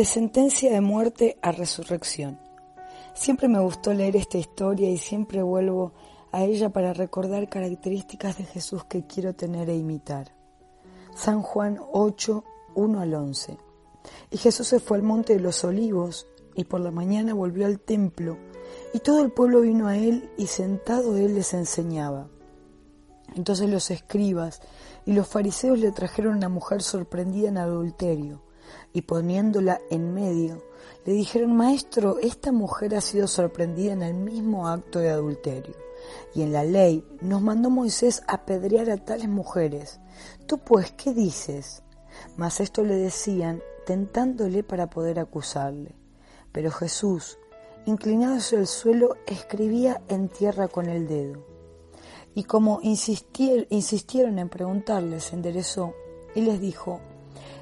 De sentencia de muerte a resurrección. Siempre me gustó leer esta historia y siempre vuelvo a ella para recordar características de Jesús que quiero tener e imitar. San Juan 8, 1 al 11. Y Jesús se fue al monte de los olivos y por la mañana volvió al templo y todo el pueblo vino a él y sentado él les enseñaba. Entonces los escribas y los fariseos le trajeron una mujer sorprendida en adulterio y poniéndola en medio, le dijeron, Maestro, esta mujer ha sido sorprendida en el mismo acto de adulterio. Y en la ley nos mandó Moisés apedrear a tales mujeres. Tú pues, ¿qué dices? Mas esto le decían, tentándole para poder acusarle. Pero Jesús, inclinado hacia el suelo, escribía en tierra con el dedo. Y como insistieron en preguntarle, se enderezó y les dijo,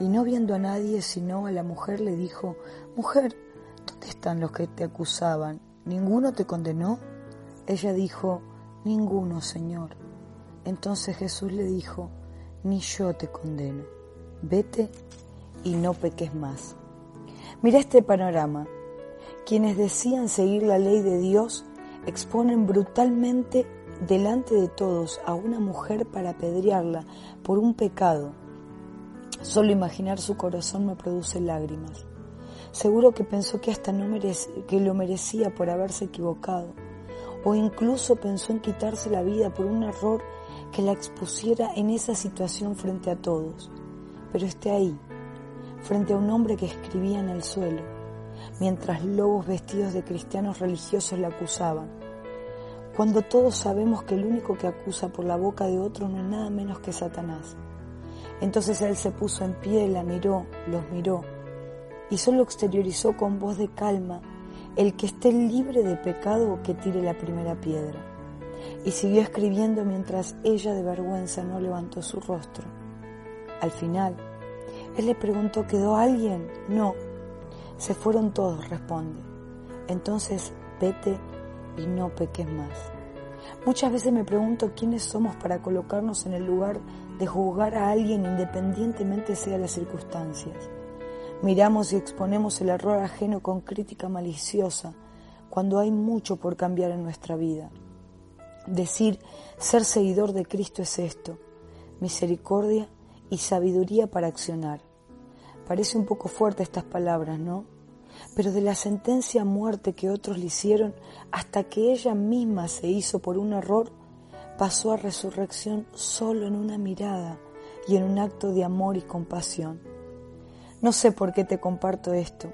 y no viendo a nadie sino a la mujer, le dijo, Mujer, ¿dónde están los que te acusaban? ¿Ninguno te condenó? Ella dijo, Ninguno, Señor. Entonces Jesús le dijo, Ni yo te condeno. Vete y no peques más. Mira este panorama. Quienes decían seguir la ley de Dios exponen brutalmente delante de todos a una mujer para apedrearla por un pecado Solo imaginar su corazón me produce lágrimas. Seguro que pensó que hasta no que lo merecía por haberse equivocado, o incluso pensó en quitarse la vida por un error que la expusiera en esa situación frente a todos. Pero esté ahí, frente a un hombre que escribía en el suelo, mientras lobos vestidos de cristianos religiosos la acusaban. Cuando todos sabemos que el único que acusa por la boca de otro no es nada menos que Satanás. Entonces él se puso en pie, la miró, los miró, y solo exteriorizó con voz de calma, el que esté libre de pecado que tire la primera piedra. Y siguió escribiendo mientras ella de vergüenza no levantó su rostro. Al final, él le preguntó, ¿quedó alguien? No. Se fueron todos, responde. Entonces, vete y no peques más. Muchas veces me pregunto quiénes somos para colocarnos en el lugar de juzgar a alguien independientemente sea las circunstancias. Miramos y exponemos el error ajeno con crítica maliciosa cuando hay mucho por cambiar en nuestra vida. Decir ser seguidor de Cristo es esto, misericordia y sabiduría para accionar. Parece un poco fuerte estas palabras, ¿no? Pero de la sentencia a muerte que otros le hicieron hasta que ella misma se hizo por un error, pasó a resurrección solo en una mirada y en un acto de amor y compasión. No sé por qué te comparto esto.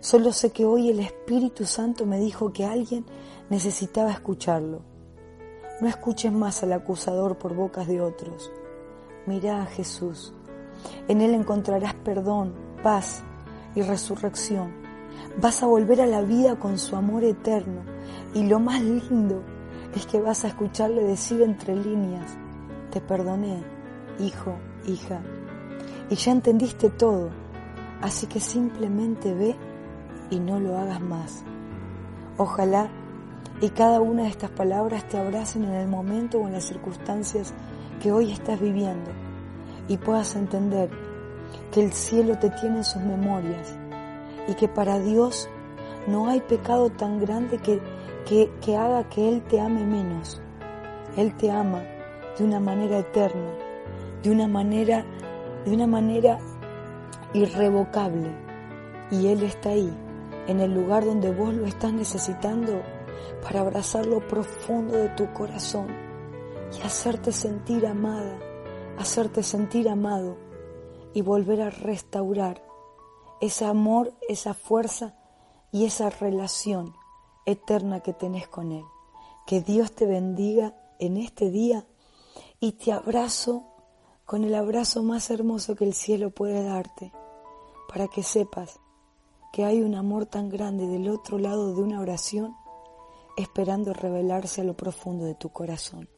Solo sé que hoy el Espíritu Santo me dijo que alguien necesitaba escucharlo. No escuches más al acusador por bocas de otros. Mira a Jesús. En Él encontrarás perdón, paz y resurrección. Vas a volver a la vida con su amor eterno. Y lo más lindo es que vas a escucharle decir entre líneas, te perdoné, hijo, hija, y ya entendiste todo, así que simplemente ve y no lo hagas más. Ojalá y cada una de estas palabras te abracen en el momento o en las circunstancias que hoy estás viviendo y puedas entender que el cielo te tiene en sus memorias y que para Dios no hay pecado tan grande que que, haga que Él te ame menos. Él te ama de una manera eterna, de una manera, de una manera irrevocable. Y Él está ahí en el lugar donde vos lo estás necesitando para abrazar lo profundo de tu corazón y hacerte sentir amada, hacerte sentir amado y volver a restaurar ese amor, esa fuerza y esa relación eterna que tenés con Él. Que Dios te bendiga en este día y te abrazo con el abrazo más hermoso que el cielo puede darte, para que sepas que hay un amor tan grande del otro lado de una oración esperando revelarse a lo profundo de tu corazón.